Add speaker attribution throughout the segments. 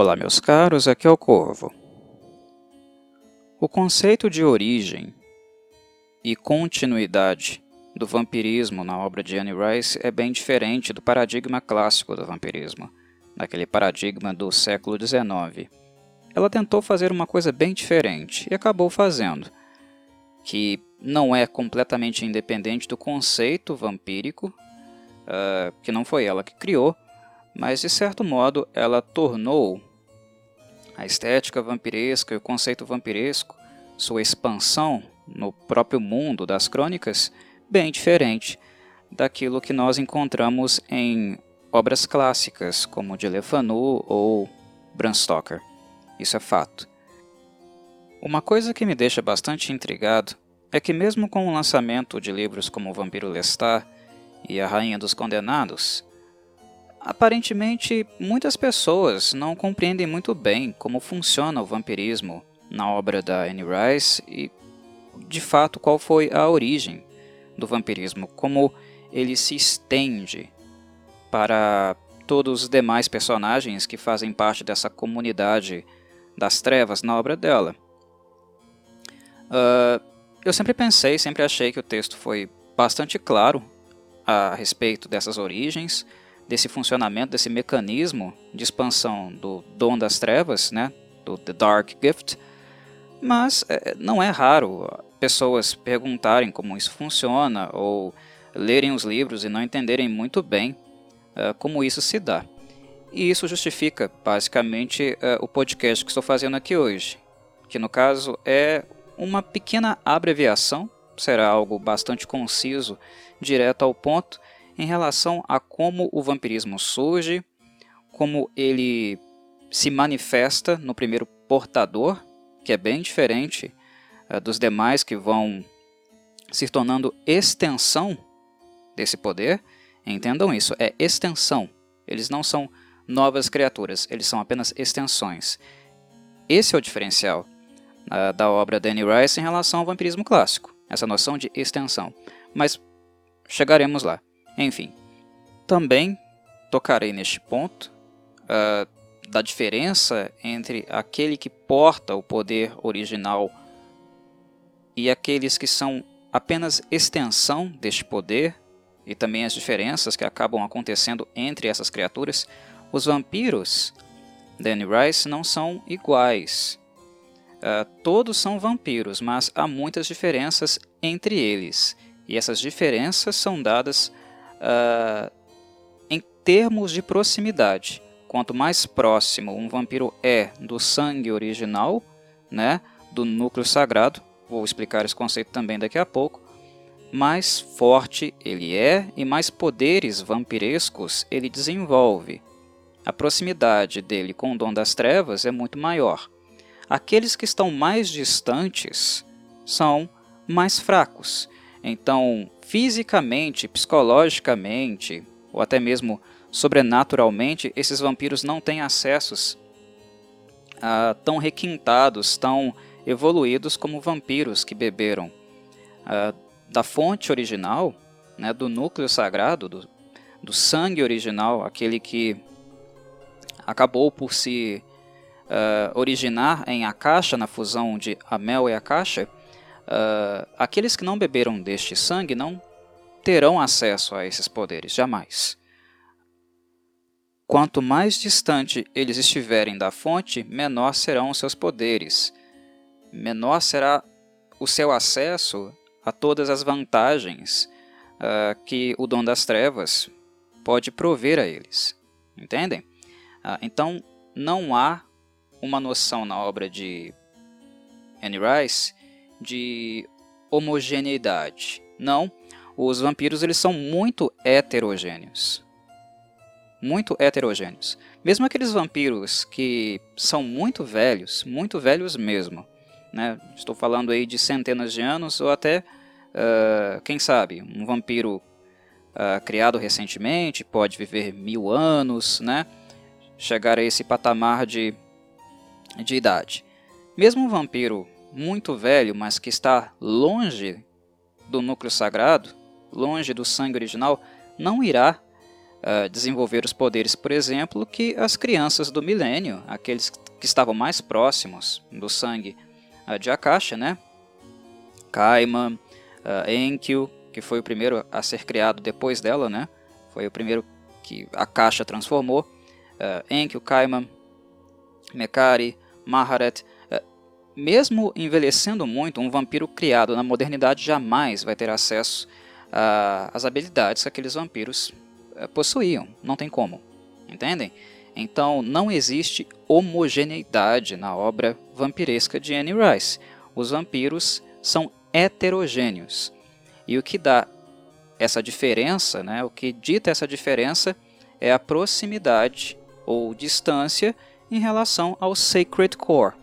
Speaker 1: Olá, meus caros, aqui é o Corvo. O conceito de origem e continuidade do vampirismo na obra de Anne Rice é bem diferente do paradigma clássico do vampirismo, daquele paradigma do século XIX. Ela tentou fazer uma coisa bem diferente e acabou fazendo, que não é completamente independente do conceito vampírico, uh, que não foi ela que criou, mas de certo modo ela tornou a estética vampiresca e o conceito vampiresco, sua expansão no próprio mundo das crônicas, bem diferente daquilo que nós encontramos em obras clássicas como de Le Fanu ou Bram Stoker. Isso é fato. Uma coisa que me deixa bastante intrigado é que mesmo com o lançamento de livros como Vampiro Lestat e A Rainha dos Condenados, Aparentemente, muitas pessoas não compreendem muito bem como funciona o vampirismo na obra da Anne Rice e, de fato, qual foi a origem do vampirismo, como ele se estende para todos os demais personagens que fazem parte dessa comunidade das trevas na obra dela. Uh, eu sempre pensei, sempre achei que o texto foi bastante claro a respeito dessas origens, desse funcionamento, desse mecanismo de expansão do dom das trevas, né, do The Dark Gift, mas é, não é raro pessoas perguntarem como isso funciona ou lerem os livros e não entenderem muito bem uh, como isso se dá. E isso justifica basicamente uh, o podcast que estou fazendo aqui hoje, que no caso é uma pequena abreviação, será algo bastante conciso, direto ao ponto em relação a como o vampirismo surge, como ele se manifesta no primeiro portador, que é bem diferente uh, dos demais que vão se tornando extensão desse poder. Entendam isso, é extensão. Eles não são novas criaturas, eles são apenas extensões. Esse é o diferencial uh, da obra Danny Rice em relação ao vampirismo clássico, essa noção de extensão. Mas chegaremos lá. Enfim, também tocarei neste ponto uh, da diferença entre aquele que porta o poder original e aqueles que são apenas extensão deste poder e também as diferenças que acabam acontecendo entre essas criaturas. Os vampiros, Danny Rice, não são iguais. Uh, todos são vampiros, mas há muitas diferenças entre eles. E essas diferenças são dadas uh, em termos de proximidade. Quanto mais próximo um vampiro é do sangue original, né, do núcleo sagrado, vou explicar esse conceito também daqui a pouco, mais forte ele é e mais poderes vampirescos ele desenvolve. A proximidade dele com o dom das trevas é muito maior. Aqueles que estão mais distantes são mais fracos. Então, fisicamente, psicologicamente ou até mesmo sobrenaturalmente, esses vampiros não têm acessos uh, tão requintados, tão evoluídos como vampiros que beberam. Uh, da fonte original, né, do núcleo sagrado, do, do sangue original, aquele que acabou por se uh, originar em Akasha, na fusão de Amel e Akasha, uh, aqueles que não beberam deste sangue não terão acesso a esses poderes, jamais. Quanto mais distante eles estiverem da fonte, menor serão os seus poderes, menor será o seu acesso a todas as vantagens uh, que o dom das trevas pode prover a eles. Entendem? Uh, então, não há uma noção na obra de Anne Rice de homogeneidade. Não, os vampiros eles são muito heterogêneos. Muito heterogêneos. Mesmo aqueles vampiros que são muito velhos, muito velhos mesmo. Né? Estou falando aí de centenas de anos ou até, uh, quem sabe, um vampiro uh, criado recentemente pode viver mil anos, né? chegar a esse patamar de, de idade. Mesmo um vampiro muito velho, mas que está longe do núcleo sagrado, longe do sangue original, não irá uh, desenvolver os poderes, por exemplo, que as crianças do milênio, aqueles que estavam mais próximos do sangue uh, de Akasha, né? Kaiman, uh, Enkiu, que foi o primeiro a ser criado depois dela, né? Foi o primeiro que Akasha transformou. Uh, Enkiu, Kaiman, Mekari, Maharet. Mesmo envelhecendo muito, um vampiro criado na modernidade jamais vai ter acesso às habilidades que aqueles vampiros possuíam. Não tem como. Entendem? Então não existe homogeneidade na obra vampiresca de Anne Rice. Os vampiros são heterogêneos. E o que dá essa diferença, né, o que dita essa diferença é a proximidade ou distância em relação ao Sacred Core,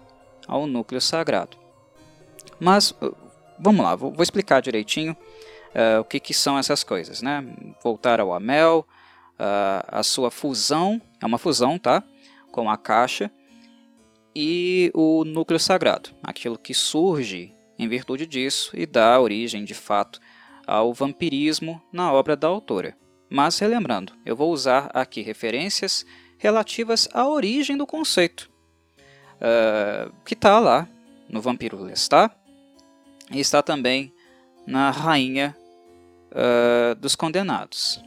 Speaker 1: ao núcleo sagrado. Mas uh, vamos lá, vou, explicar direitinho uh, o que, que, são essas coisas. Né? Voltar ao Amel, a sua fusão, é uma fusão, tá? Com a caixa e o núcleo sagrado, aquilo que surge em virtude disso e dá origem, de fato, ao vampirismo na obra da autora. Mas relembrando, eu vou usar aqui referências relativas à origem do conceito, uh, que está lá no Vampiro Lestat e está também na Rainha uh, dos Condenados.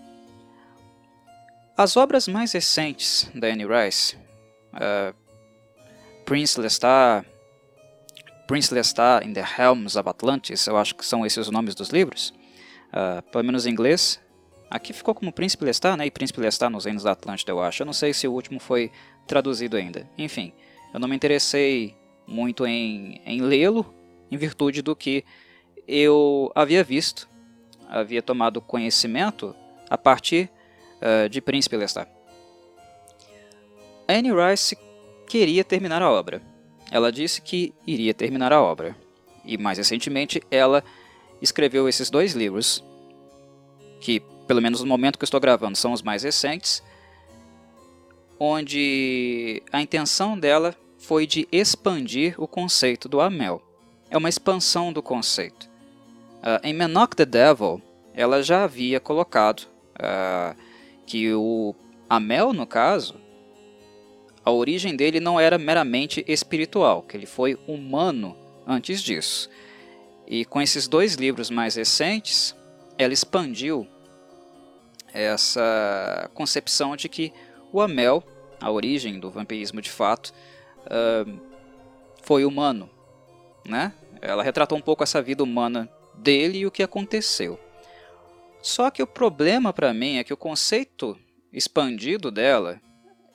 Speaker 1: As obras mais recentes da Anne Rice, uh, Prince Lestat, Prince Lestat in the Helms of Atlantis, eu acho que são esses os nomes dos livros, uh, pelo menos em inglês. Aqui ficou como Príncipe Lestat, né? E Príncipe Lestat nos Reinos da Atlântida, eu acho. Eu não sei se o último foi traduzido ainda. Enfim, eu não me interessei muito em, em lê-lo, em virtude do que eu havia visto, havia tomado conhecimento a partir uh, de Príncipe Lestat. Anne Rice queria terminar a obra. Ela disse que iria terminar a obra. E mais recentemente, ela escreveu esses dois livros, que, pelo menos no momento que estou gravando, são os mais recentes, onde a intenção dela foi de expandir o conceito do Amel. É uma expansão do conceito. Uh, em Menok the Devil, ela já havia colocado uh, que o Amel, no caso, a origem dele não era meramente espiritual, que ele foi humano antes disso. E com esses dois livros mais recentes, ela expandiu essa concepção de que o Amel, a origem do vampirismo de fato, uh, foi humano. Né? Ela retratou um pouco essa vida humana dele e o que aconteceu. Só que o problema para mim é que o conceito expandido dela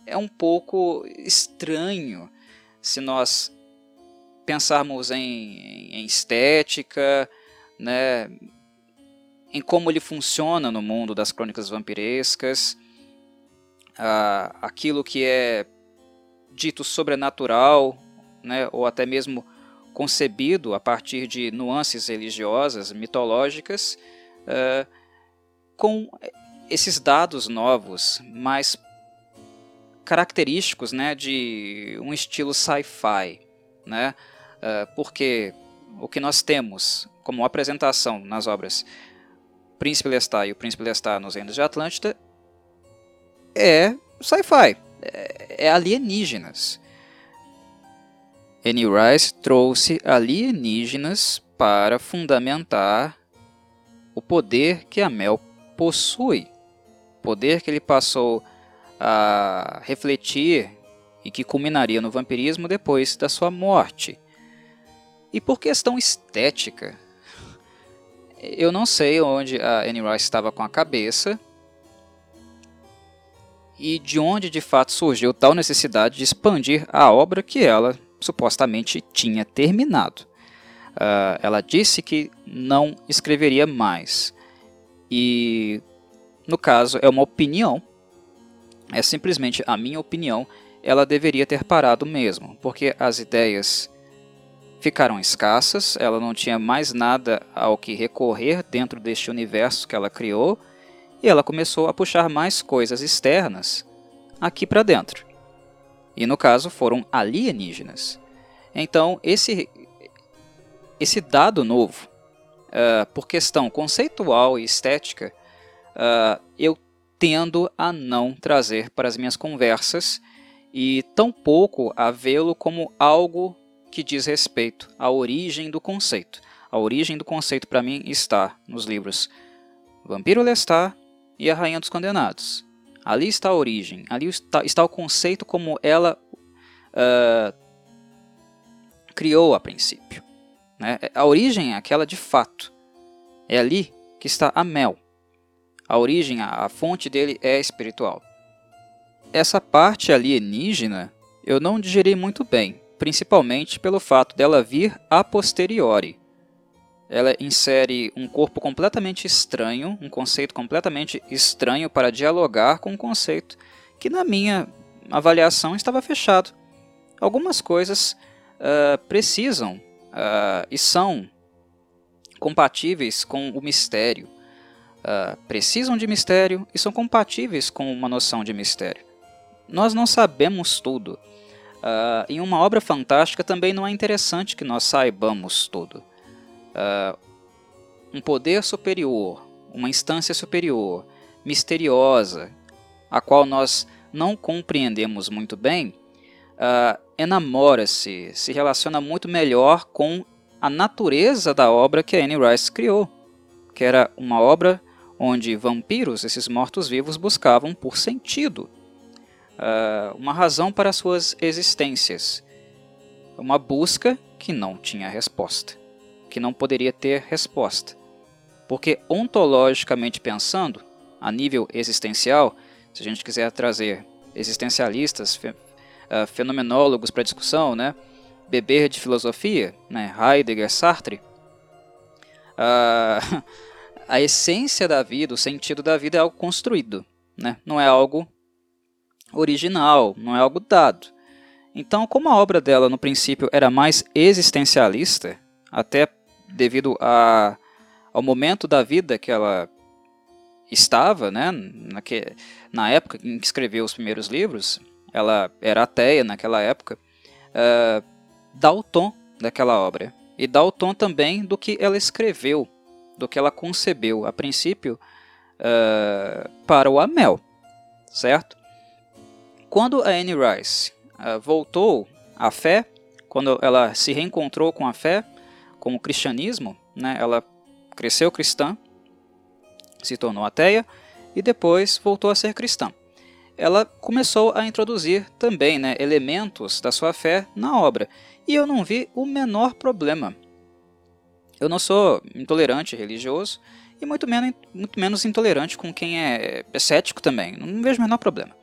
Speaker 1: é um pouco estranho se nós pensarmos em, em estética, né, em como ele funciona no mundo das crônicas vampirescas, aquilo que é dito sobrenatural, né, ou até mesmo concebido a partir de nuances religiosas, mitológicas, ah, com esses dados novos, mais característicos né, de um estilo sci-fi. Né? Uh, porque o que nós temos como apresentação nas obras Príncipe Lestat e o Príncipe Lestat nos Reinos de Atlântida é sci-fi, é, é alienígenas. Annie Rice trouxe alienígenas para fundamentar o poder que a Mel possui, poder que ele passou a refletir e que culminaria no vampirismo depois da sua morte. E por questão estética, eu não sei onde a Anne Rice estava com a cabeça e de onde de fato surgiu tal necessidade de expandir a obra que ela supostamente tinha terminado. Uh, ela disse que não escreveria mais, e no caso é uma opinião, é simplesmente a minha opinião, ela deveria ter parado mesmo, porque as ideias ficaram escassas, ela não tinha mais nada ao que recorrer dentro deste universo que ela criou, e ela começou a puxar mais coisas externas aqui para dentro. E no caso foram alienígenas. Então, esse, esse dado novo uh, por questão conceitual e estética, uh, eu tendo a não trazer para as minhas conversas e tampouco a vê-lo como algo que diz respeito à origem do conceito. A origem do conceito para mim está nos livros Vampiro Lestat e A Rainha dos Condenados. Ali está a origem, ali está, está o conceito como ela uh, criou a princípio. Né? A origem é aquela de fato. É ali que está a mel. A origem, a, a fonte dele é espiritual. Essa parte alienígena eu não digeri muito bem, principalmente pelo fato dela vir a posteriori. Ela insere um corpo completamente estranho, um conceito completamente estranho para dialogar com um conceito que, na minha avaliação, estava fechado. Algumas coisas uh, precisam uh, e são compatíveis com o mistério. Uh, precisam de mistério e são compatíveis com uma noção de mistério. Nós não sabemos tudo. Uh, em uma obra fantástica também não é interessante que nós saibamos tudo. Uh, um poder superior, uma instância superior, misteriosa, a qual nós não compreendemos muito bem, uh, enamora-se, se relaciona muito melhor com a natureza da obra que Anne Rice criou, que era uma obra onde vampiros, esses mortos-vivos, buscavam por sentido uh, uma razão para suas existências. Uma busca que não tinha resposta, que não poderia ter resposta. Porque, ontologicamente pensando, a nível existencial, se a gente quiser trazer existencialistas, uh, fenomenólogos para discussão, né, beber de filosofia, né, Heidegger, Sartre, uh, a essência da vida, o sentido da vida é algo construído, né? não é algo original, não é algo dado. Então, como a obra dela no princípio era mais existencialista, até devido a, ao momento da vida que ela estava, né, na, que, na época em que escreveu os primeiros livros, ela era ateia naquela época, uh, dá o tom daquela obra e dá o tom também do que ela escreveu, do que ela concebeu a princípio uh, para o Amel, certo? Quando a Anne Rice uh, voltou à fé, quando ela se reencontrou com a fé, com o cristianismo, né, ela cresceu cristã, se tornou ateia e depois voltou a ser cristã. Ela começou a introduzir também né, elementos da sua fé na obra e eu não vi o menor problema. Eu não sou intolerante religioso e muito menos, muito menos intolerante com quem é, é cético também, não vejo o menor problema.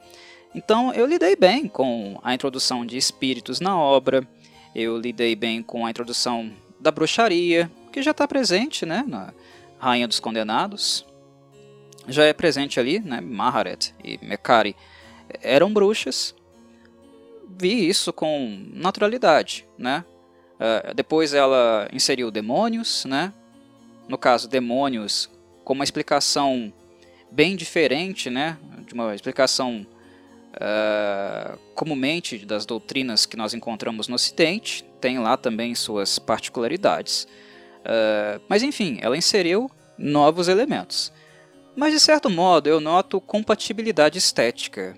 Speaker 1: Então eu lidei bem com a introdução de espíritos na obra, eu lidei bem com a introdução da bruxaria, que já está presente né, na Rainha dos Condenados. Já é presente ali, né, Maharet e Mekari eram bruxas. Vi isso com naturalidade. Né? Uh, depois ela inseriu demônios, né? no caso, demônios com uma explicação bem diferente, né? de uma explicação uh, comumente das doutrinas que nós encontramos no Ocidente, tem lá também suas particularidades. Uh, mas enfim, ela inseriu novos elementos. Mas de certo modo eu noto compatibilidade estética.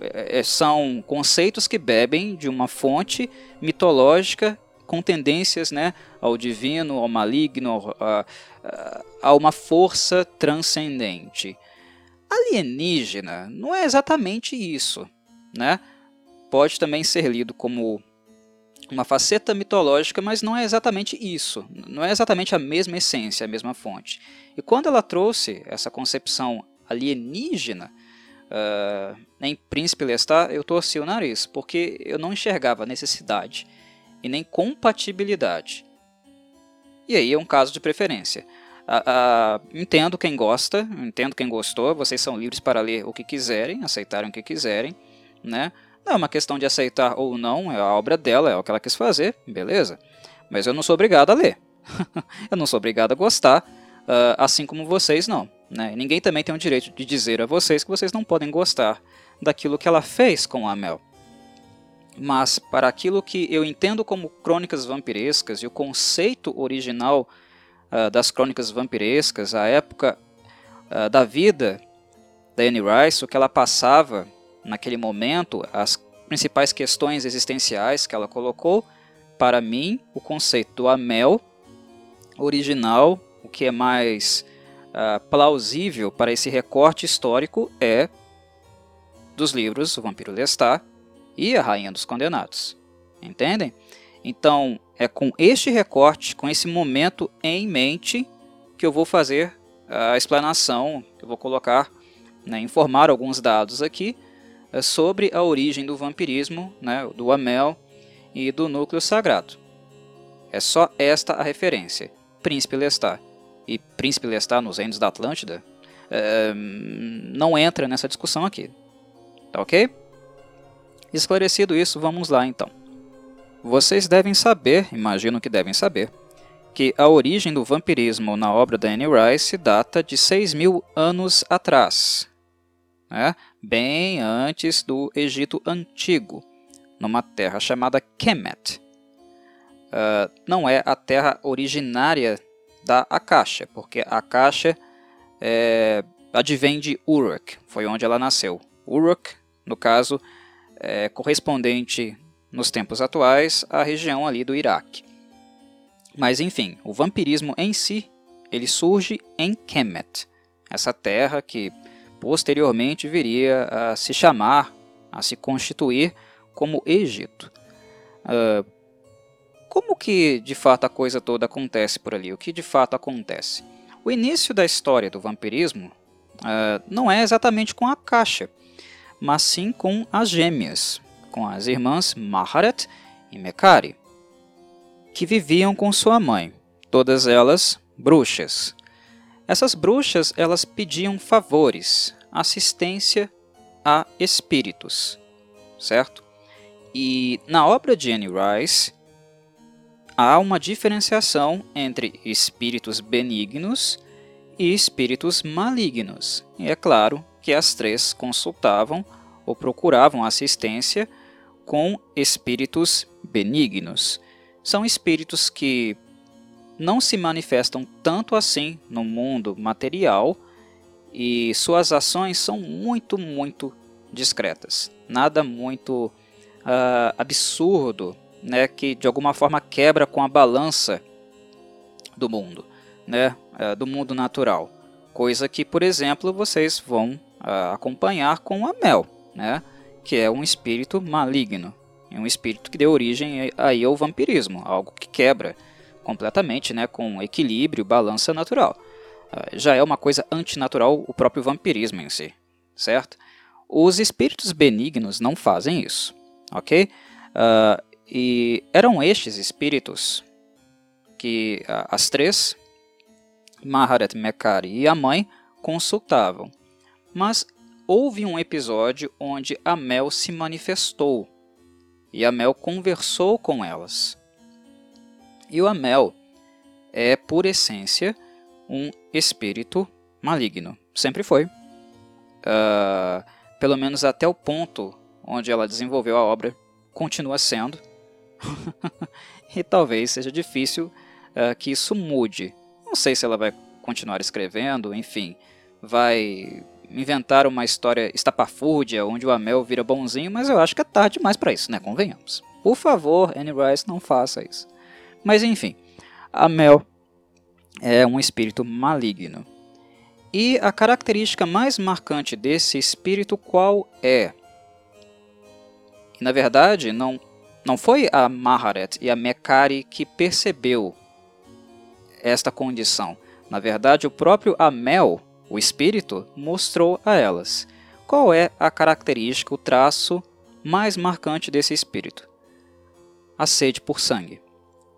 Speaker 1: É, são conceitos que bebem de uma fonte mitológica com tendências né, ao divino, ao maligno, a, a uma força transcendente alienígena não é exatamente isso, né? Pode também ser lido como uma faceta mitológica, mas não é exatamente isso. Não é exatamente a mesma essência, a mesma fonte. E quando ela trouxe essa concepção alienígena uh, em Príncipe Lestat, eu torci o nariz, porque eu não enxergava necessidade e nem compatibilidade. E aí é um caso de preferência. Uh, uh, entendo quem gosta, entendo quem gostou, vocês são livres para ler o que quiserem, aceitarem o que quiserem, né? Não é uma questão de aceitar ou não, é a obra dela, é o que ela quis fazer, beleza. Mas eu não sou obrigado a ler. eu não sou obrigado a gostar, uh, assim como vocês não. Né? ninguém também tem o direito de dizer a vocês que vocês não podem gostar daquilo que ela fez com a Mel. Mas para aquilo que eu entendo como crônicas vampirescas e o conceito original uh, das crônicas vampirescas, a época uh, da vida da Anne Rice, o que ela passava naquele momento, as principais questões existenciais que ela colocou, para mim, o conceito do Amel original, o que é mais uh, plausível para esse recorte histórico é dos livros O Vampiro Lestat e A Rainha dos Condenados. Entendem? Então, é com este recorte, com esse momento em mente, que eu vou fazer a explanação, eu vou colocar, né, informar alguns dados aqui sobre a origem do vampirismo, né, do Amel e do núcleo sagrado. É só esta a referência, Príncipe Lestat. E Príncipe Lestat nos Reinos da Atlântida é, não entra nessa discussão aqui. Tá ok? Esclarecido isso, vamos lá então. Vocês devem saber, imagino que devem saber, que a origem do vampirismo na obra da Anne Rice data de 6 mil anos atrás, né? bem antes do Egito Antigo, numa terra chamada Kemet. Uh, não é a terra originária da Akasha, porque a Akasha é, advém de Uruk, foi onde ela nasceu. Uruk, no caso, é correspondente nos tempos atuais, a região ali do Iraque. Mas enfim, o vampirismo em si, ele surge em Kemet, essa terra que posteriormente viria a se chamar, a se constituir como Egito. Uh, como que de fato a coisa toda acontece por ali? O que de fato acontece? O início da história do vampirismo uh, não é exatamente com a caixa, mas sim com as gêmeas, com as irmãs Maharet e Mekari, que viviam com sua mãe, todas elas bruxas. Essas bruxas elas pediam favores, assistência a espíritos, certo? E na obra de Anne Rice há uma diferenciação entre espíritos benignos e espíritos malignos. E é claro que as três consultavam ou procuravam assistência com espíritos benignos. São espíritos que não se manifestam tanto assim no mundo material e suas ações são muito, muito discretas. Nada muito uh, absurdo, né, que de alguma forma quebra com a balança do mundo, né, uh, do mundo natural. Coisa que, por exemplo, vocês vão uh, acompanhar com a Mel, né? que é um espírito maligno, um espírito que deu origem aí ao vampirismo, algo que quebra completamente né, com equilíbrio, balança natural. Uh, já é uma coisa antinatural o próprio vampirismo em si, certo? Os espíritos benignos não fazem isso, ok? Uh, e eram estes espíritos que uh, as três, Maharet, Mekari e a mãe, consultavam. Mas houve um episódio onde a Mel se manifestou e a Mel conversou com elas. E o Amel é, por essência, um espírito maligno. Sempre foi. Uh, pelo menos até o ponto onde ela desenvolveu a obra, continua sendo. e talvez seja difícil uh, que isso mude. Não sei se ela vai continuar escrevendo, enfim, vai inventar uma história estapafúrdia onde o Amel vira bonzinho, mas eu acho que é tarde demais para isso, né? Convenhamos. Por favor, Anne Rice, não faça isso. Mas enfim, Amel é um espírito maligno. E a característica mais marcante desse espírito qual é? Na verdade, não, não foi a Maharet e a Mekari que percebeu esta condição. Na verdade, o próprio Amel o espírito mostrou a elas qual é a característica, o traço mais marcante desse espírito: a sede por sangue,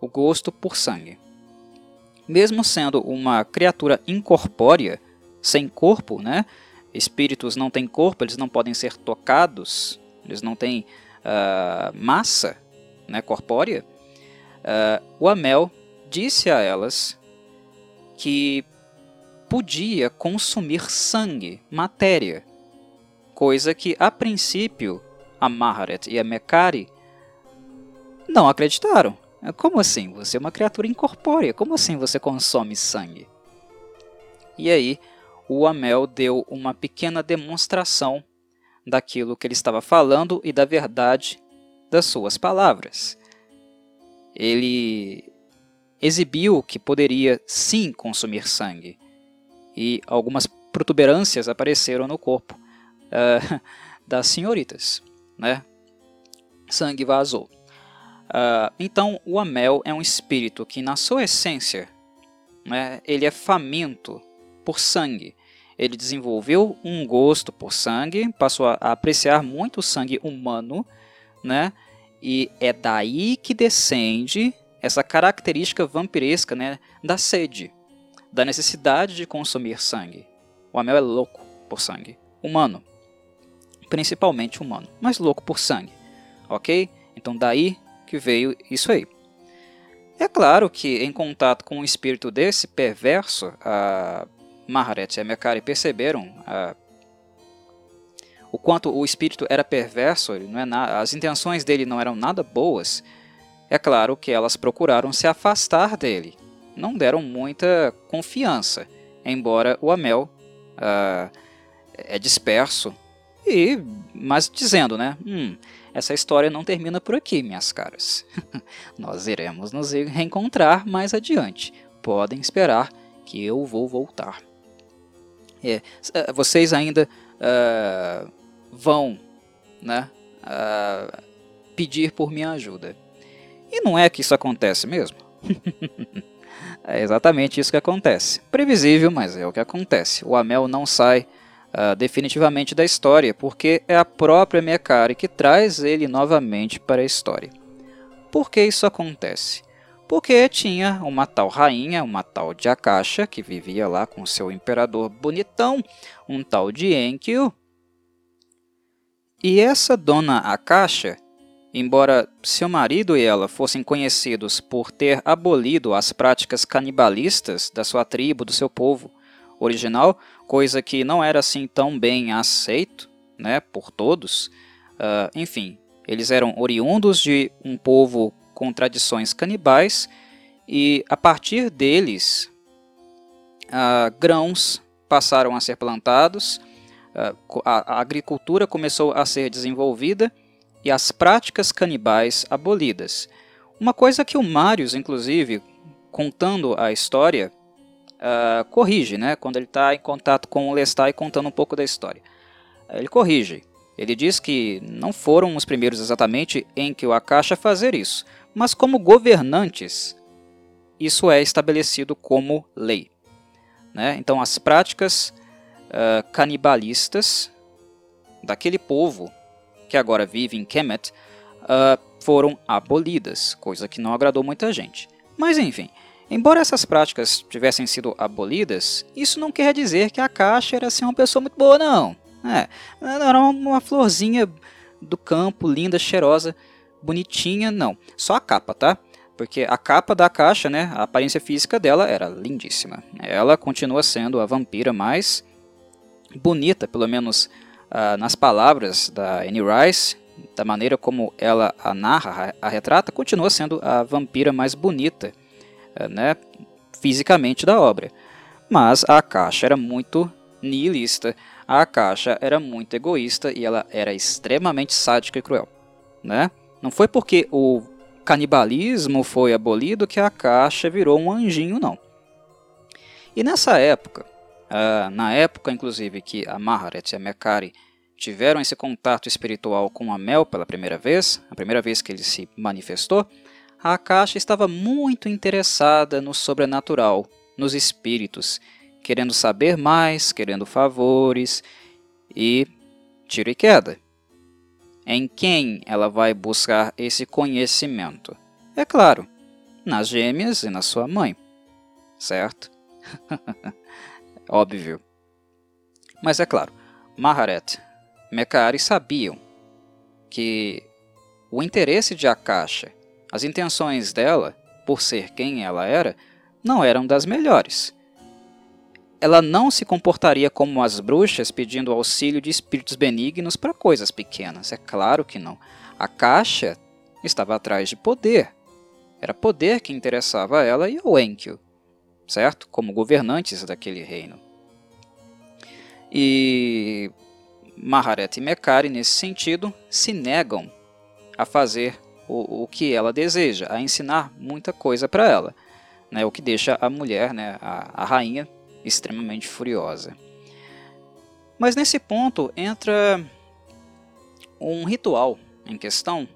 Speaker 1: o gosto por sangue. Mesmo sendo uma criatura incorpórea, sem corpo, né? espíritos não têm corpo, eles não podem ser tocados, eles não têm uh, massa né, corpórea, uh, o Amel disse a elas que podia consumir sangue, matéria, coisa que a princípio a Maharet e a Mekari não acreditaram. Como assim? Você é uma criatura incorpórea, como assim você consome sangue? E aí o Amel deu uma pequena demonstração daquilo que ele estava falando e da verdade das suas palavras. Ele exibiu que poderia sim consumir sangue e algumas protuberâncias apareceram no corpo uh, das senhoritas, né? Sangue vazou. Uh, então, o Amel é um espírito que, na sua essência, né, ele é faminto por sangue. Ele desenvolveu um gosto por sangue, passou a apreciar muito o sangue humano, né? E é daí que descende essa característica vampiresca né, da sede, da necessidade de consumir sangue. O Amel é louco por sangue, humano, principalmente humano, mas louco por sangue, ok? Então daí que veio isso aí. É claro que em contato com um espírito desse perverso, a Maharet e a Mekari perceberam a, o quanto o espírito era perverso, é na, as intenções dele não eram nada boas. É claro que elas procuraram se afastar dele, não deram muita confiança, embora o Amel uh, é disperso e, mas dizendo, né? Hum, essa história não termina por aqui, minhas caras. Nós iremos nos reencontrar mais adiante. Podem esperar que eu vou voltar. É, eh, vocês ainda uh, vão né, uh, pedir por minha ajuda. E não é que isso acontece mesmo? é exatamente isso que acontece. Previsível, mas é o que acontece. O Amel não sai uh, definitivamente da história, porque é a própria Mekari que traz ele novamente para a história. Por que isso acontece? Porque tinha uma tal rainha, uma tal de Akasha, que vivia lá com seu imperador bonitão, um tal de Enkiu. E essa dona Akasha, embora seu marido e ela fossem conhecidos por ter abolido as práticas canibalistas da sua tribo, do seu povo original, coisa que não era assim tão bem aceito né, por todos. Uh, enfim, eles eram oriundos de um povo com tradições canibais e a partir deles uh, grãos passaram a ser plantados, uh, a, a agricultura começou a ser desenvolvida e as práticas canibais abolidas. Uma coisa que o Marius, inclusive, contando a história, uh, corrige, né? Quando ele está em contato com o Lestat e contando um pouco da história. Ele corrige. Ele diz que não foram os primeiros exatamente em que o Akasha fazer isso, mas como governantes, isso é estabelecido como lei. Né? Então, as práticas uh, canibalistas daquele povo que agora vive em Kemet uh, foram abolidas, coisa que não agradou muita gente. Mas enfim, Embora essas práticas tivessem sido abolidas, isso não quer dizer que a Caixa era assim, uma pessoa muito boa, não. É, era uma florzinha do campo, linda, cheirosa, bonitinha, não. Só a capa, tá? Porque a capa da caixa, né, a aparência física dela era lindíssima. Ela continua sendo a vampira mais bonita, pelo menos uh, nas palavras da Anne Rice, da maneira como ela a narra, a retrata, continua sendo a vampira mais bonita né, fisicamente da obra. Mas a caixa era muito nihilista, a caixa era muito egoísta e ela era extremamente sádica e cruel. Né? Não foi porque o canibalismo foi abolido que a caixa virou um anjinho, não. E nessa época, uh, na época inclusive que a Maharet e a Mekari tiveram esse contato espiritual com a Mel pela primeira vez, a primeira vez que ele se manifestou, a caixa estava muito interessada no sobrenatural, nos espíritos, querendo saber mais, querendo favores e tiro e queda. Em quem ela vai buscar esse conhecimento? É claro, nas gêmeas e na sua mãe, certo? Óbvio. Mas é claro, Maharet, Mekari sabiam que o interesse de Akasha as intenções dela, por ser quem ela era, não eram das melhores. Ela não se comportaria como as bruxas pedindo auxílio de espíritos benignos para coisas pequenas, é claro que não. A caixa estava atrás de poder. Era poder que interessava a ela e ao Enkiu, certo? Como governantes daquele reino. E Maharet e Mekari, nesse sentido, se negam a fazer o, o que ela deseja, a ensinar muita coisa para ela, né, o que deixa a mulher, né, a, a rainha, extremamente furiosa. Mas nesse ponto entra um ritual em questão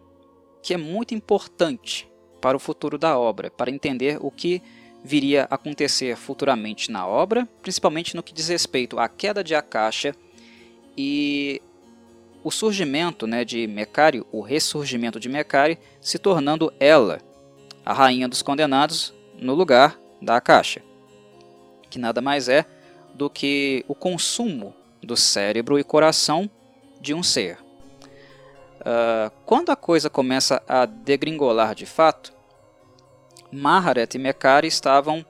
Speaker 1: que é muito importante para o futuro da obra, para entender o que viria a acontecer futuramente na obra, principalmente no que diz respeito à queda de Akasha e o surgimento né, de Mekari, o ressurgimento de Mekari, se tornando ela a rainha dos condenados no lugar da Akasha, que nada mais é do que o consumo do cérebro e coração de um ser. Uh, quando a coisa começa a degringolar de fato, Maharet e Mekari estavam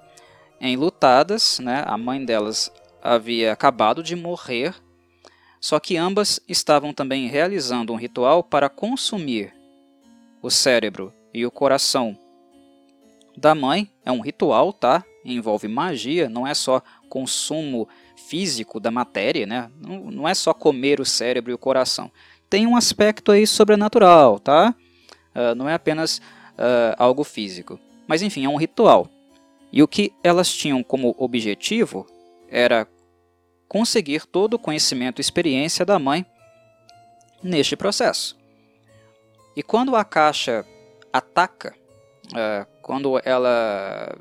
Speaker 1: enlutadas, né? a mãe delas havia acabado de morrer, só que ambas estavam também realizando um ritual para consumir o cérebro e o coração da mãe. É um ritual, tá? Envolve magia, não é só consumo físico da matéria, né? Não, não é só comer o cérebro e o coração. Tem um aspecto aí sobrenatural, tá? Uh, não é apenas uh, algo físico. Mas enfim, é um ritual. E o que elas tinham como objetivo era conseguir todo o conhecimento e experiência da mãe neste processo. E quando a caixa ataca, uh, quando ela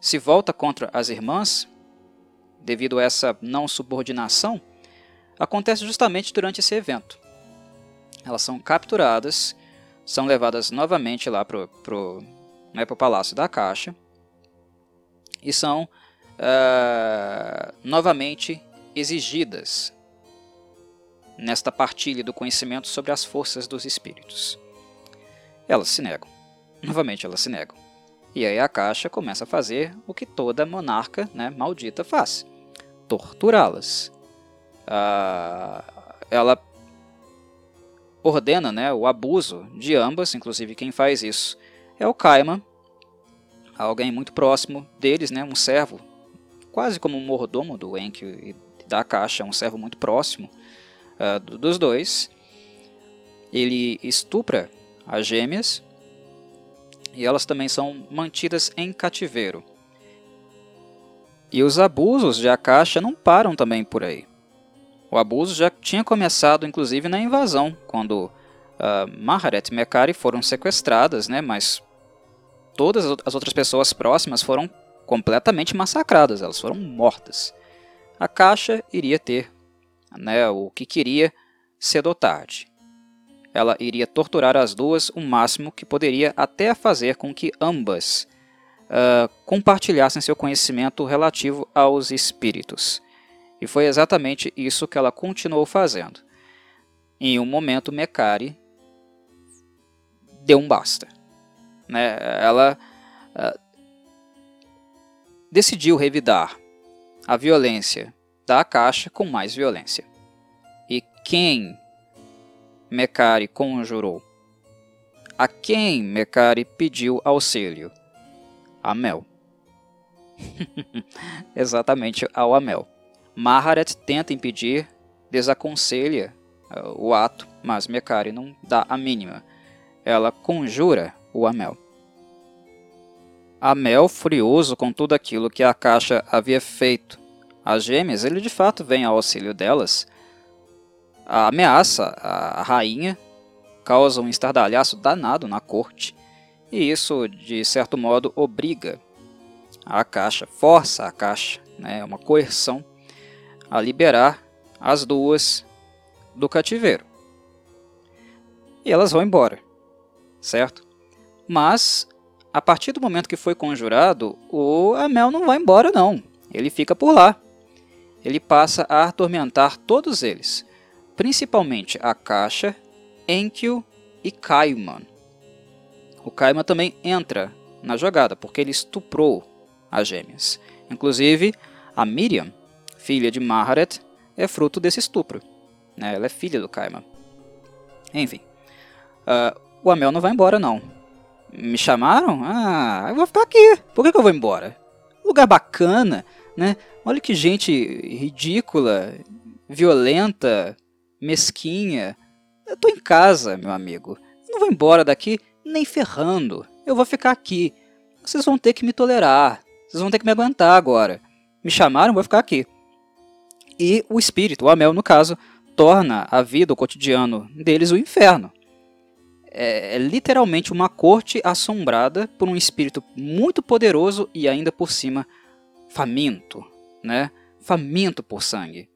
Speaker 1: se volta contra as irmãs, devido a essa não subordinação, acontece justamente durante esse evento. Elas são capturadas, são levadas novamente lá para o né, Palácio da Caixa e são uh, novamente exigidas nesta partilha do conhecimento sobre as forças dos espíritos. Elas se negam. Novamente elas se negam. E aí a caixa começa a fazer o que toda monarca né, maldita faz torturá-las. Ah, ela ordena né, o abuso de ambas, inclusive quem faz isso é o Kaiman, alguém muito próximo deles, né, um servo, quase como um mordomo do Enkyo e da Caixa, um servo muito próximo uh, dos dois. Ele estupra as gêmeas e elas também são mantidas em cativeiro. E os abusos de Akasha não param também por aí. O abuso já tinha começado, inclusive, na invasão, quando uh, Maharet e Mekari foram sequestradas, né, mas todas as outras pessoas próximas foram completamente massacradas, elas foram mortas. A Caixa iria ter né, o que queria cedo ou tarde. Ela iria torturar as duas o máximo que poderia, até fazer com que ambas uh, compartilhassem seu conhecimento relativo aos espíritos. E foi exatamente isso que ela continuou fazendo. Em um momento, Mekari deu um basta. Né? Ela uh, decidiu revidar a violência da caixa com mais violência. E quem Mekari conjurou? A quem Mekari pediu auxílio? A Mel. Exatamente ao Amel. Maharet tenta impedir, desaconselha uh, o ato, mas Mekari não dá a mínima. Ela conjura o Amel. Amel, furioso com tudo aquilo que a caixa havia feito às gêmeas, ele de fato vem ao auxílio delas. A ameaça a rainha causa um estardalhaço danado na corte, e isso, de certo modo, obriga a caixa, força a caixa, né, uma coerção, a liberar as duas do cativeiro. E elas vão embora, certo? Mas, a partir do momento que foi conjurado, o Amel não vai embora não. Ele fica por lá. Ele passa a atormentar todos eles, principalmente a Caixa, Enkyo e Kaiman. O Kaiman também entra na jogada, porque ele estuprou as gêmeas. Inclusive, a Miriam, filha de Maharet, é fruto desse estupro. Né? Ela é filha do Kaiman. Enfim, uh, o Amel não vai embora não. Me chamaram? Ah, eu vou ficar aqui. Por que, que eu vou embora? Lugar bacana, Né? Olha que gente ridícula, violenta, mesquinha. Eu tô em casa, meu amigo. Eu não vou embora daqui nem ferrando. Eu vou ficar aqui. Vocês vão ter que me tolerar. Vocês vão ter que me aguentar agora. Me chamaram, vou ficar aqui. E o espírito, o Amel no caso, torna a vida, o cotidiano deles o inferno. É, é literalmente uma corte assombrada por um espírito muito poderoso e ainda por cima faminto, né? Faminto por sangue,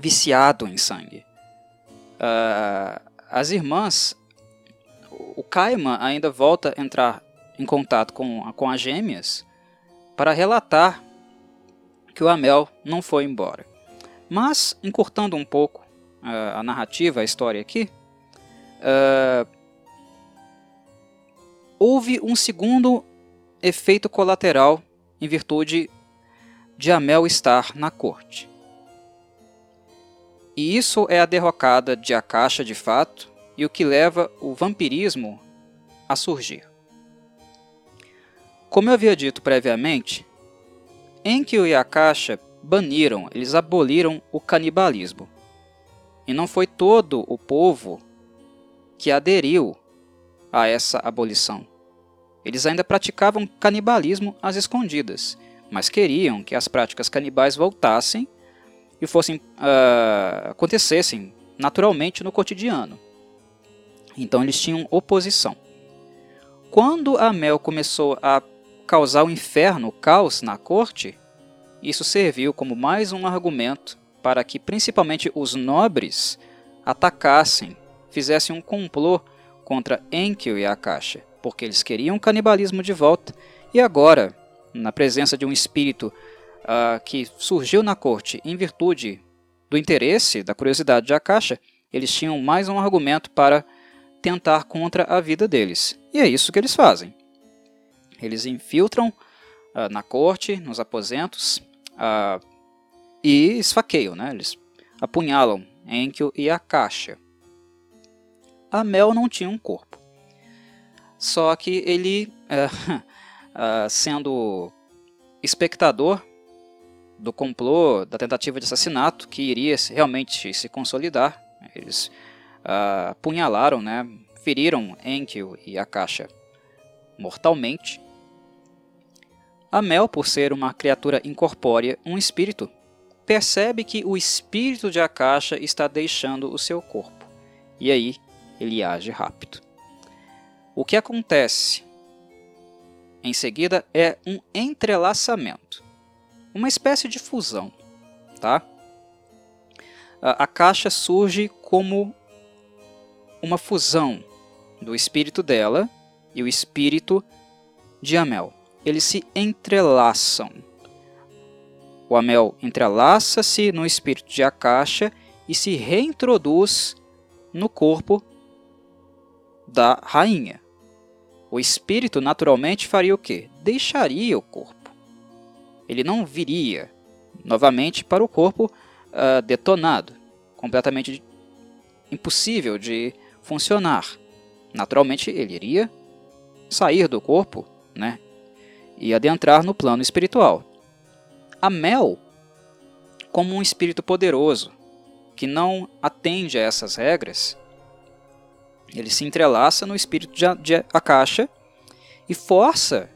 Speaker 1: viciado em sangue. Uh, as irmãs, o Kaima ainda volta a entrar em contato com, com as gêmeas para relatar que o Amel não foi embora. Mas, encurtando um pouco uh, a narrativa, a história aqui, uh, houve um segundo efeito colateral em virtude de Amel estar na corte. E isso é a derrocada de Akasha de fato e o que leva o vampirismo a surgir. Como eu havia dito previamente, Enkyo e Akasha baniram, eles aboliram o canibalismo. E não foi todo o povo que aderiu a essa abolição. Eles ainda praticavam canibalismo às escondidas, mas queriam que as práticas canibais voltassem e fossem uh, acontecessem naturalmente no cotidiano. Então eles tinham oposição. Quando a Mel começou a causar o inferno, o caos na corte, isso serviu como mais um argumento para que principalmente os nobres atacassem, fizessem um complô contra Enkiu e Akasha porque eles queriam canibalismo de volta, e agora, na presença de um espírito uh, que surgiu na corte em virtude do interesse, da curiosidade de Akasha, eles tinham mais um argumento para tentar contra a vida deles. E é isso que eles fazem. Eles infiltram uh, na corte, nos aposentos, uh, e esfaqueiam, né? eles apunhalam Enkiu e Akasha. A Mel não tinha um corpo. Só que ele, é, sendo espectador do complô, da tentativa de assassinato que iria realmente se consolidar, eles uh, apunhalaram, né, feriram Enkyo e Akasha mortalmente. A Mel, por ser uma criatura incorpórea, um espírito, percebe que o espírito de Akasha está deixando o seu corpo, e aí ele age rápido. O que acontece em seguida é um entrelaçamento, uma espécie de fusão. Tá? A, caixa surge como uma fusão do espírito dela e o espírito de Amel. Eles se entrelaçam. O Amel entrelaça-se no espírito de Akasha e se reintroduz no corpo da rainha o espírito naturalmente faria o quê? Deixaria o corpo. Ele não viria novamente para o corpo uh, detonado, completamente impossível de funcionar. Naturalmente, ele iria sair do corpo né, e adentrar no plano espiritual. A Mel, como um espírito poderoso que não atende a essas regras, ele se entrelaça no espírito de, de Akasha e força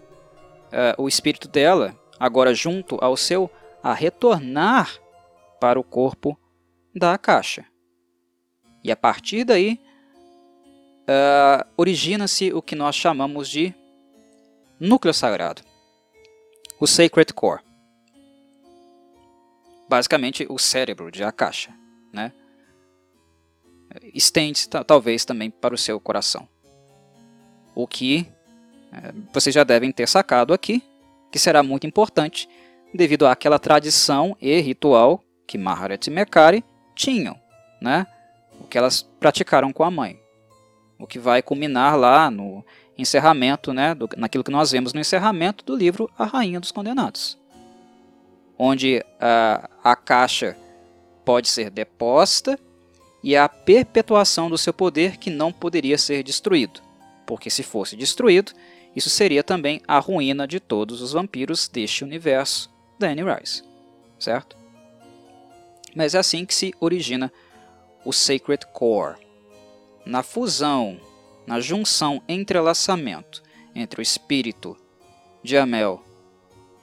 Speaker 1: uh, o espírito dela, agora junto ao seu, a retornar para o corpo da Akasha. E a partir daí, uh, origina-se o que nós chamamos de núcleo sagrado, o Sacred Core. Basicamente, o cérebro de Akasha. Né? Estende talvez também para o seu coração. O que é, vocês já devem ter sacado aqui, que será muito importante devido àquela tradição e ritual que Maharat e Mekari tinham, né? o que elas praticaram com a mãe. O que vai culminar lá no encerramento, né, do, naquilo que nós vemos no encerramento do livro A Rainha dos Condenados, onde a, a caixa pode ser deposta e a perpetuação do seu poder que não poderia ser destruído, porque se fosse destruído, isso seria também a ruína de todos os vampiros deste universo, da Anne Rice, certo? Mas é assim que se origina o Sacred Core. Na fusão, na junção, entrelaçamento entre o espírito de Amel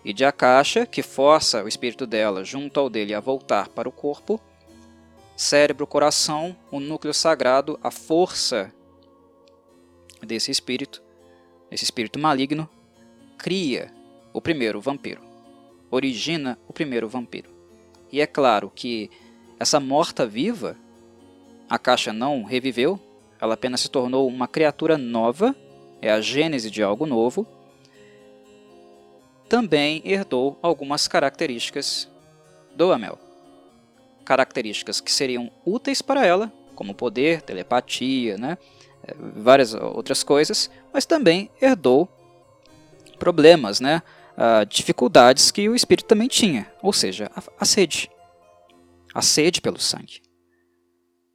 Speaker 1: e de Akasha, que força o espírito dela junto ao dele a voltar para o corpo, cérebro, coração, o núcleo sagrado, a força desse espírito, esse espírito maligno, cria o primeiro vampiro, origina o primeiro vampiro. E é claro que essa morta-viva, a caixa não reviveu, ela apenas se tornou uma criatura nova, é a gênese de algo novo, também herdou algumas características do Amel. Características que seriam úteis para ela, como poder, telepatia, né? É, várias outras coisas, mas também herdou problemas, né? uh, dificuldades que o espírito também tinha, ou seja, a, a sede. A sede pelo sangue.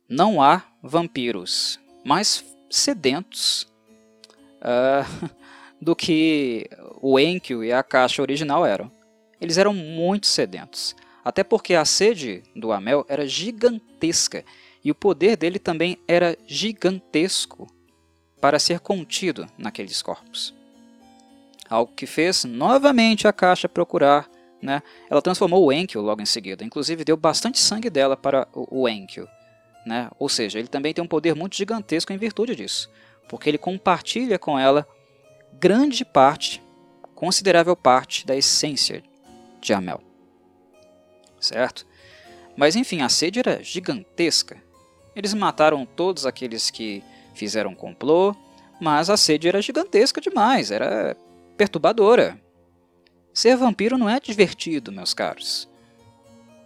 Speaker 1: Não há vampiros mais sedentos uh, do que o Enkyo e a caixa original eram. Eles eram muito sedentos, até porque a sede do Amel era gigantesca e o poder dele também era gigantesco para ser contido naqueles corpos algo que fez novamente a caixa procurar. Né? Ela transformou o Enkyo logo em seguida, inclusive deu bastante sangue dela para o Enkyo. Né? Ou seja, ele também tem um poder muito gigantesco em virtude disso, porque ele compartilha com ela grande parte, considerável parte da essência de Amel. Certo? Mas enfim, a sede era gigantesca. Eles mataram todos aqueles que fizeram complô, mas a sede era gigantesca demais, era perturbadora. Ser vampiro não é divertido, meus caros.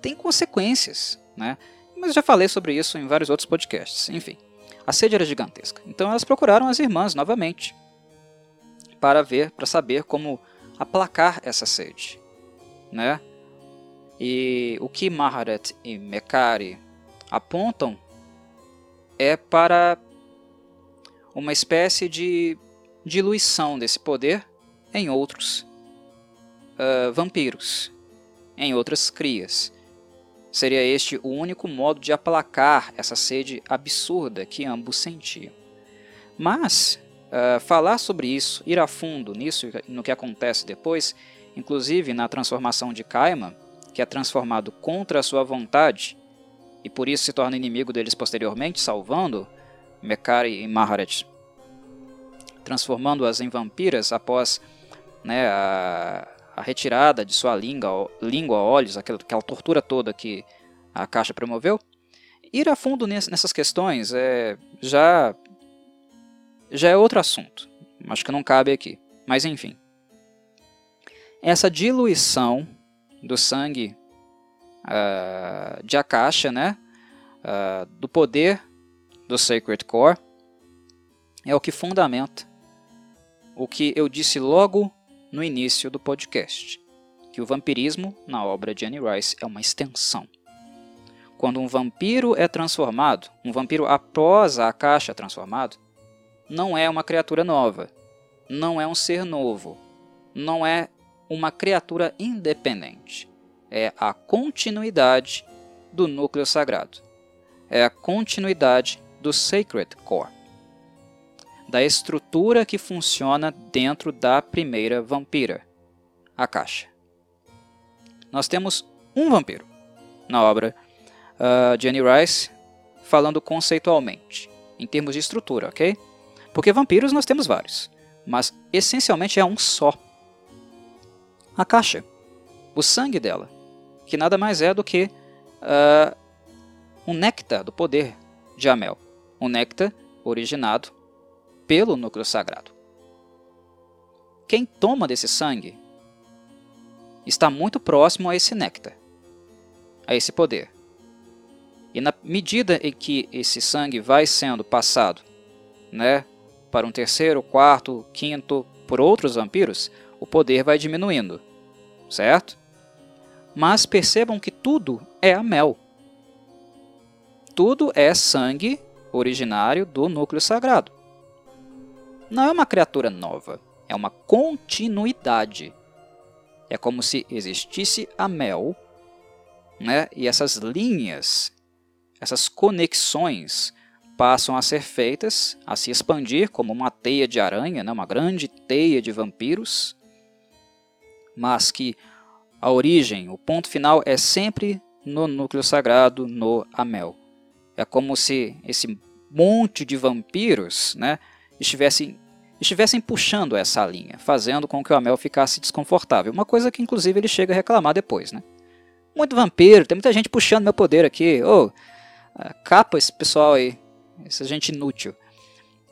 Speaker 1: Tem consequências, né? Mas já falei sobre isso em vários outros podcasts. Enfim, a sede era gigantesca. Então elas procuraram as irmãs novamente para ver, para saber como aplacar essa sede, né? E o que Maharet e Mekari apontam é para uma espécie de diluição desse poder em outros uh, vampiros, em outras crias. Seria este o único modo de aplacar essa sede absurda que ambos sentiam. Mas uh, falar sobre isso, ir a fundo nisso no que acontece depois, inclusive na transformação de Kaima, que é transformado contra a sua vontade e por isso se torna inimigo deles posteriormente, salvando Mekari e Maharet, transformando-as em vampiras após né, a, a retirada de sua língua, língua olhos, aquela, aquela tortura toda que a Caixa promoveu, ir a fundo nessas questões é, já, já é outro assunto. Acho que não cabe aqui. Mas enfim. Essa diluição do sangue uh, de Akasha, né, uh, do poder do Sacred Core, é o que fundamenta o que eu disse logo no início do podcast, que o vampirismo, na obra de Anne Rice, é uma extensão. Quando um vampiro é transformado, um vampiro após a caixa transformado, não é uma criatura nova, não é um ser novo, não é uma criatura independente. É a continuidade do núcleo sagrado. É a continuidade do Sacred Core da estrutura que funciona dentro da primeira vampira, a caixa. Nós temos um vampiro na obra uh, de Annie Rice, falando conceitualmente, em termos de estrutura, ok? Porque vampiros nós temos vários, mas essencialmente é um só. A caixa, o sangue dela, que nada mais é do que uh, um néctar do poder de Amel, um néctar originado pelo núcleo sagrado. Quem toma desse sangue está muito próximo a esse néctar, a esse poder. E na medida em que esse sangue vai sendo passado né, para um terceiro, quarto, quinto, por outros vampiros, o poder vai diminuindo, certo? Mas percebam que tudo é a mel. Tudo é sangue originário do núcleo sagrado não é uma criatura nova, é uma continuidade. É como se existisse a Mel, né? e essas linhas, essas conexões passam a ser feitas, a se expandir como uma teia de aranha, né? uma grande teia de vampiros, mas que a origem, o ponto final é sempre no núcleo sagrado, no Amel. É como se esse monte de vampiros né, estivessem, estivessem puxando essa linha, fazendo com que o Amel ficasse desconfortável. Uma coisa que inclusive ele chega a reclamar depois. Né? Muito vampiro, tem muita gente puxando meu poder aqui. Oh, capa esse pessoal aí, essa gente inútil.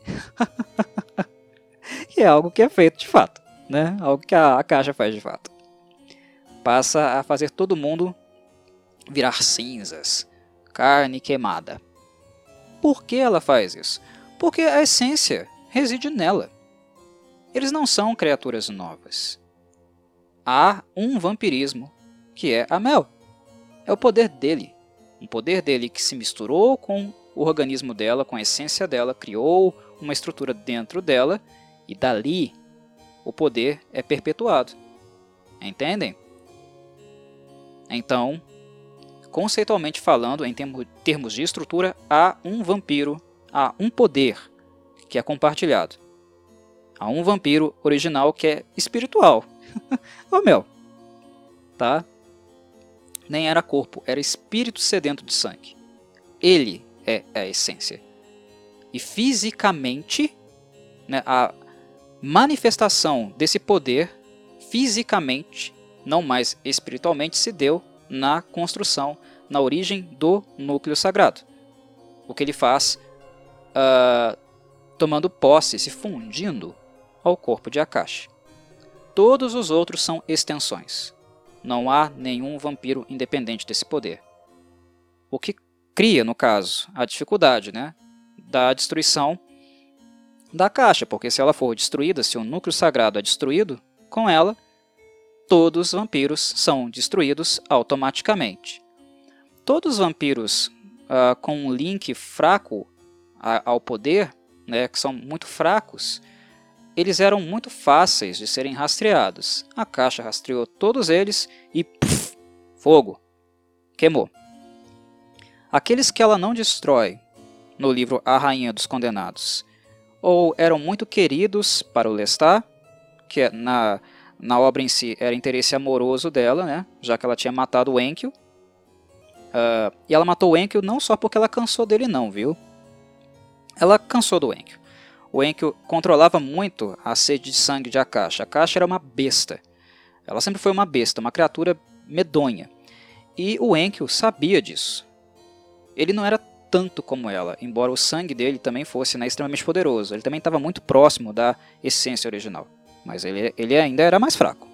Speaker 1: e é algo que é feito de fato, né? algo que a, a caixa faz de fato. Passa a fazer todo mundo virar cinzas, carne queimada. Por que ela faz isso? Porque a essência reside nela. Eles não são criaturas novas. Há um vampirismo, que é a Mel. É o poder dele. Um poder dele que se misturou com o organismo dela, com a essência dela, criou uma estrutura dentro dela e dali o poder é perpetuado. Entendem? Então, conceitualmente falando, em termos de estrutura, há um vampiro, há um poder que é compartilhado. Há um vampiro original que é espiritual. Ô meu, tá? Nem era corpo, era espírito sedento de sangue. Ele é a essência. E fisicamente, né, a manifestação desse poder, fisicamente, não mais espiritualmente, se deu na construção, na origem do núcleo sagrado. O que ele faz uh, tomando posse, se fundindo ao corpo de Akashi. Todos os outros são extensões. Não há nenhum vampiro independente desse poder. O que cria, no caso, a dificuldade né, da destruição da caixa, porque se ela for destruída, se o núcleo sagrado é destruído, com ela todos os vampiros são destruídos automaticamente. Todos os vampiros uh, com um link fraco a, ao poder, né, que são muito fracos, eles eram muito fáceis de serem rastreados. A caixa rastreou todos eles e puff, fogo, queimou. Aqueles que ela não destrói no livro A Rainha dos Condenados, ou eram muito queridos para o Lestat, que é na na obra em si era interesse amoroso dela, né? Já que ela tinha matado o Enkill. Uh, e ela matou o Enkill não só porque ela cansou dele não, viu? Ela cansou do Enkill. O Enkill controlava muito a sede de sangue de Akasha. Akasha era uma besta. Ela sempre foi uma besta, uma criatura medonha. E o Enkill sabia disso. Ele não era tanto como ela, embora o sangue dele também fosse né, extremamente poderoso. Ele também estava muito próximo da essência original mas ele, ele ainda era mais fraco.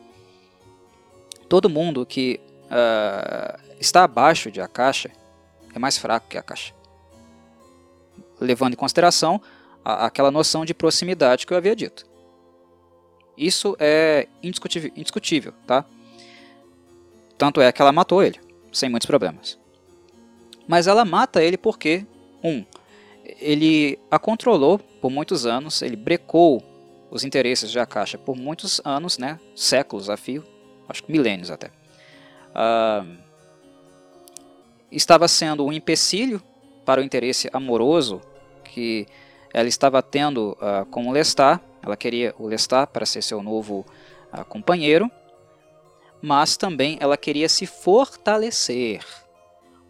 Speaker 1: Todo mundo que uh, está abaixo de Akasha é mais fraco que Akasha. Levando em consideração a, aquela noção de proximidade que eu havia dito. Isso é indiscutível, indiscutível, tá? Tanto é que ela matou ele, sem muitos problemas. Mas ela mata ele porque, um, ele a controlou por muitos anos, ele brecou os interesses de Akasha por muitos anos, né, séculos a fio, acho que milênios até. Uh, estava sendo um empecilho para o interesse amoroso que ela estava tendo uh, com o Lestat. Ela queria o Lestat para ser seu novo uh, companheiro, mas também ela queria se fortalecer.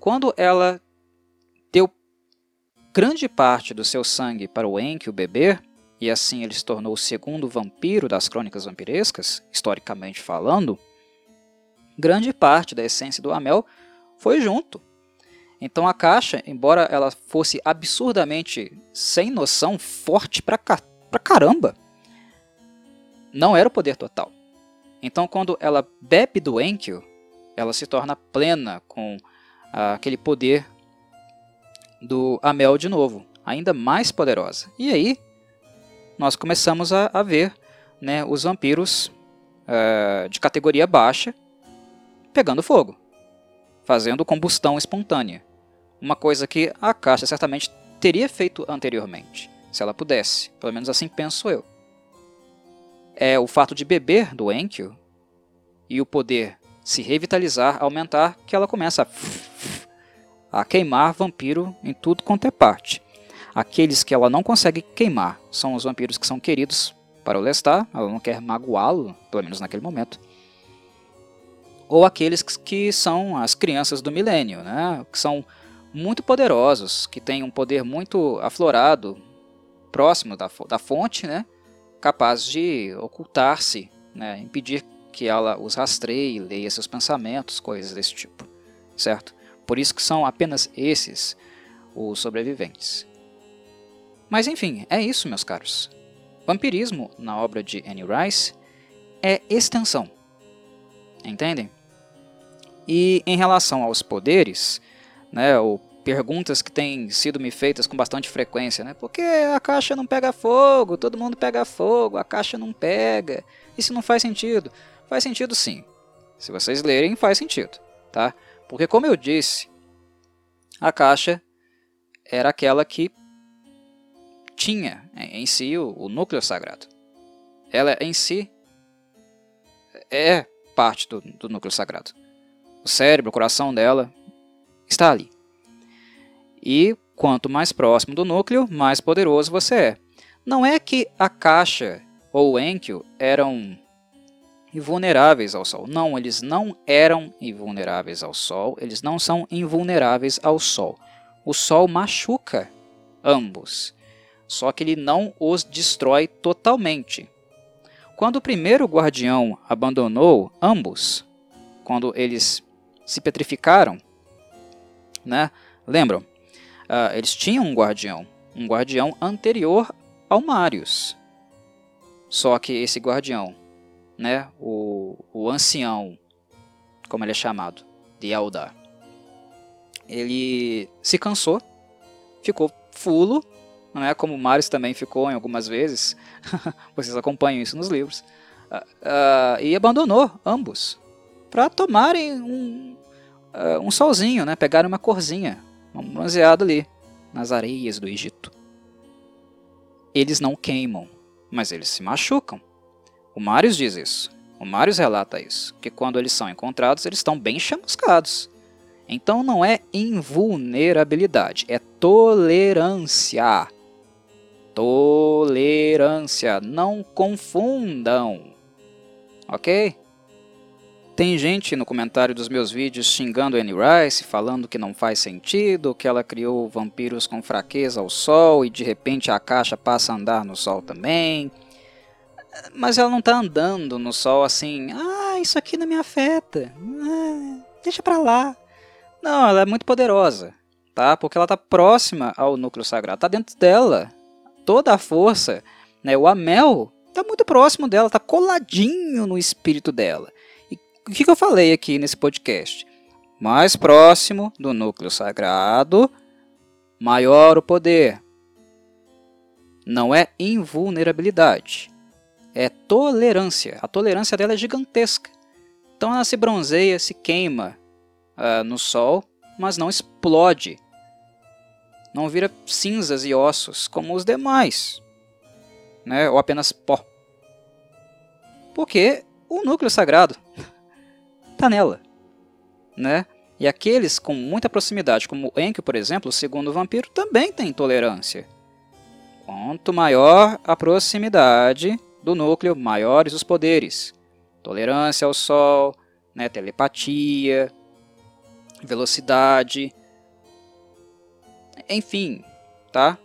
Speaker 1: Quando ela deu grande parte do seu sangue para o Enki, o bebê, e assim ele se tornou o segundo vampiro das crônicas vampirescas, historicamente falando, grande parte da essência do Amel foi junto. Então a caixa, embora ela fosse absurdamente sem noção, forte pra, ca pra caramba, não era o poder total. Então quando ela bebe do Enkill, ela se torna plena com aquele poder do Amel de novo, ainda mais poderosa. E aí nós começamos a, a ver né, os vampiros uh, de categoria baixa pegando fogo, fazendo combustão espontânea. Uma coisa que a caixa certamente teria feito anteriormente, se ela pudesse, pelo menos assim penso eu. É o fato de beber do Enkill e o poder se revitalizar, aumentar, que ela começa a, a queimar vampiro em tudo quanto é parte. Aqueles que ela não consegue queimar são os vampiros que são queridos para o Lestat, ela não quer magoá-lo, pelo menos naquele momento. Ou aqueles que são as crianças do milênio, né? que são muito poderosos, que têm um poder muito aflorado, próximo da, da fonte, né? capaz de ocultar-se, né? impedir que ela os rastreie, leia seus pensamentos, coisas desse tipo, certo? Por isso que são apenas esses os sobreviventes. Mas enfim, é isso, meus caros. Vampirismo, na obra de Annie Rice, é extensão. Entendem? E em relação aos poderes, né, ou perguntas que têm sido me feitas com bastante frequência, né? Por que a caixa não pega fogo? Todo mundo pega fogo, a caixa não pega. Isso não faz sentido. Faz sentido sim. Se vocês lerem, faz sentido, tá? Porque como eu disse, a caixa era aquela que tinha em si o, o núcleo sagrado. Ela em si é parte do, do núcleo sagrado. O cérebro, o coração dela está ali. E quanto mais próximo do núcleo, mais poderoso você é. Não é que a caixa ou o Enkiu eram invulneráveis ao Sol. Não, eles não eram invulneráveis ao Sol, eles não são invulneráveis ao Sol. O Sol machuca ambos só que ele não os destrói totalmente. Quando o primeiro guardião abandonou ambos, quando eles se petrificaram, né? Lembram? Uh, eles tinham um guardião, um guardião anterior ao Marius. Só que esse guardião, né? O, o ancião, como ele é chamado, de Eldar, ele se cansou, ficou fulo não é como Marius também ficou em algumas vezes, vocês acompanham isso nos livros, uh, uh, e abandonou ambos para tomarem um, uh, um solzinho, né? pegarem uma corzinha, um bronzeado ali, nas areias do Egito. Eles não queimam, mas eles se machucam. O Marius diz isso. O Marius relata isso, que quando eles são encontrados, eles estão bem chamuscados. Então não é invulnerabilidade, é tolerância. Tolerância. Não confundam. Ok? Tem gente no comentário dos meus vídeos xingando Annie Rice, falando que não faz sentido, que ela criou vampiros com fraqueza ao sol e de repente a caixa passa a andar no sol também. Mas ela não está andando no sol assim, ah, isso aqui não me afeta, ah, deixa pra lá. Não, ela é muito poderosa, tá? Porque ela está próxima ao núcleo sagrado, está dentro dela toda a força, né? O Amel está muito próximo dela, está coladinho no espírito dela. E o que, que eu falei aqui nesse podcast? Mais próximo do núcleo sagrado, maior o poder. Não é invulnerabilidade, é tolerância. A tolerância dela é gigantesca. Então ela se bronzeia, se queima uh, no sol, mas não explode não vira cinzas e ossos como os demais, né? ou apenas pó. Porque o núcleo sagrado está nela. Né? E aqueles com muita proximidade, como Enki, por exemplo, segundo o vampiro, também tem intolerância. Quanto maior a proximidade do núcleo, maiores os poderes. Tolerância ao sol, né, telepatia, velocidade, enfim, tá?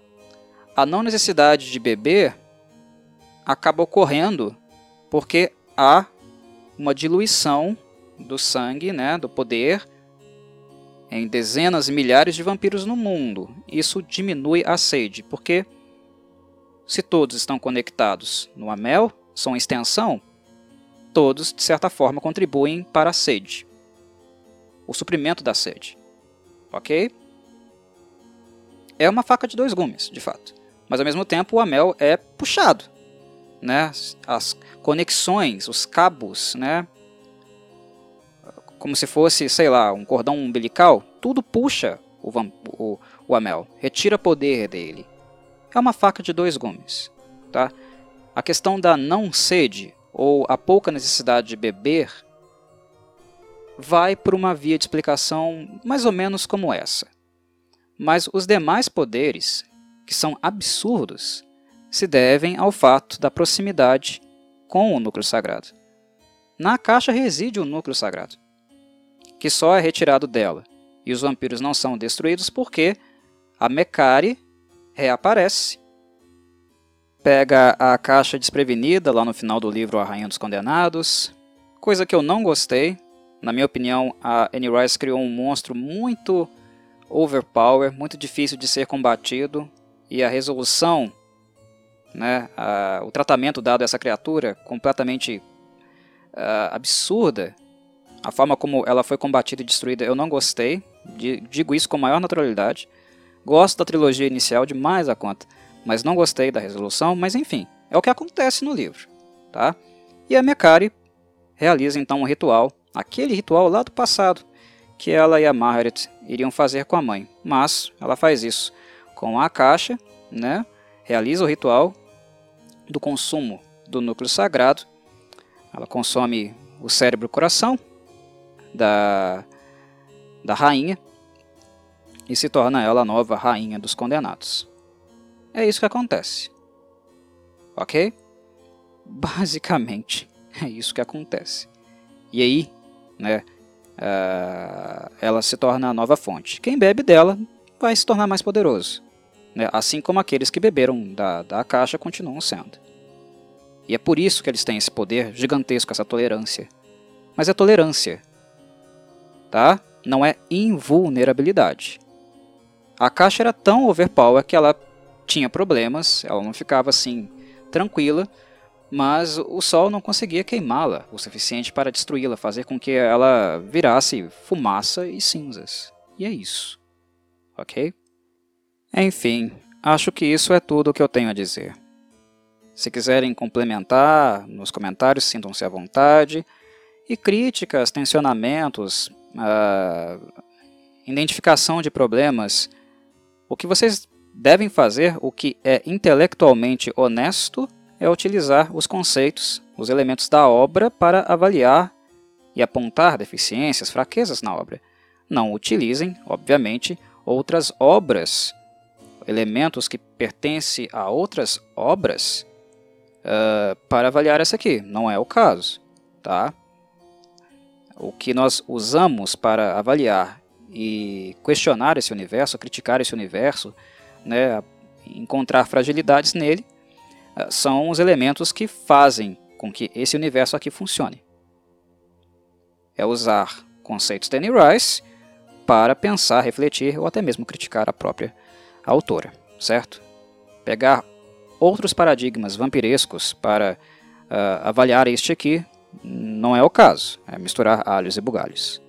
Speaker 1: A não necessidade de beber acaba ocorrendo porque há uma diluição do sangue, né, do poder em dezenas e milhares de vampiros no mundo. Isso diminui a sede, porque se todos estão conectados no Amel, são extensão, todos de certa forma contribuem para a sede, o suprimento da sede. Ok? é uma faca de dois gumes, de fato. Mas ao mesmo tempo o anel é puxado, né? As conexões, os cabos, né? Como se fosse, sei lá, um cordão umbilical, tudo puxa o, o, o Amel, retira poder dele. É uma faca de dois gumes, tá? A questão da não sede ou a pouca necessidade de beber vai por uma via de explicação mais ou menos como essa. Mas os demais poderes, que são absurdos, se devem ao fato da proximidade com o núcleo sagrado. Na caixa reside o núcleo sagrado, que só é retirado dela, e os vampiros não são destruídos porque a Mekari reaparece, pega a caixa desprevenida lá no final do livro A Rainha dos Condenados, coisa que eu não gostei. Na minha opinião, a Annie Rice criou um monstro muito overpower, muito difícil de ser combatido, e a resolução, né, a, o tratamento dado a essa criatura completamente uh, absurda, a forma como ela foi combatida e destruída, eu não gostei, digo isso com maior naturalidade. Gosto da trilogia inicial demais a conta, mas não gostei da resolução, mas enfim, é o que acontece no livro, tá? E a Mekari realiza então um ritual, aquele ritual lá do passado, que ela e a Margaret iriam fazer com a mãe. Mas ela faz isso com a caixa, né? realiza o ritual do consumo do núcleo sagrado. Ela consome o cérebro e o coração da, da rainha e se torna ela a nova rainha dos condenados. É isso que acontece. Ok? Basicamente, é isso que acontece. E aí, né, uh, ela se torna a nova fonte. Quem bebe dela vai se tornar mais poderoso. Né, assim como aqueles que beberam da, da caixa continuam sendo. E é por isso que eles têm esse poder gigantesco, essa tolerância. Mas é tolerância, tá? Não é invulnerabilidade. A caixa era tão overpower que ela tinha problemas, ela não ficava assim tranquila, mas o sol não conseguia queimá-la o suficiente para destruí-la, fazer com que ela virasse fumaça e cinzas. E é isso. Ok? Enfim, acho que isso é tudo o que eu tenho a dizer. Se quiserem complementar nos comentários, sintam-se à vontade. E críticas, tensionamentos, uh, identificação de problemas, o que vocês devem fazer, o que é intelectualmente honesto, é utilizar os conceitos, os elementos da obra para avaliar e apontar deficiências, fraquezas na obra. Não utilizem, obviamente, outras obras, elementos que pertencem a outras obras uh, para avaliar essa aqui. Não é o caso, tá? O que nós usamos para avaliar e questionar esse universo, criticar esse universo, né, encontrar fragilidades nele, eh, são os elementos que fazem com que esse universo aqui funcione. É usar conceitos de Annie Rice para pensar, refletir ou até mesmo criticar a própria autora, certo? Pegar outros paradigmas vampirescos para uh, avaliar este aqui não é o caso, é misturar alhos e bugalhos.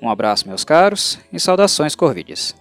Speaker 1: Um abraço, meus caros, e saudações corvides.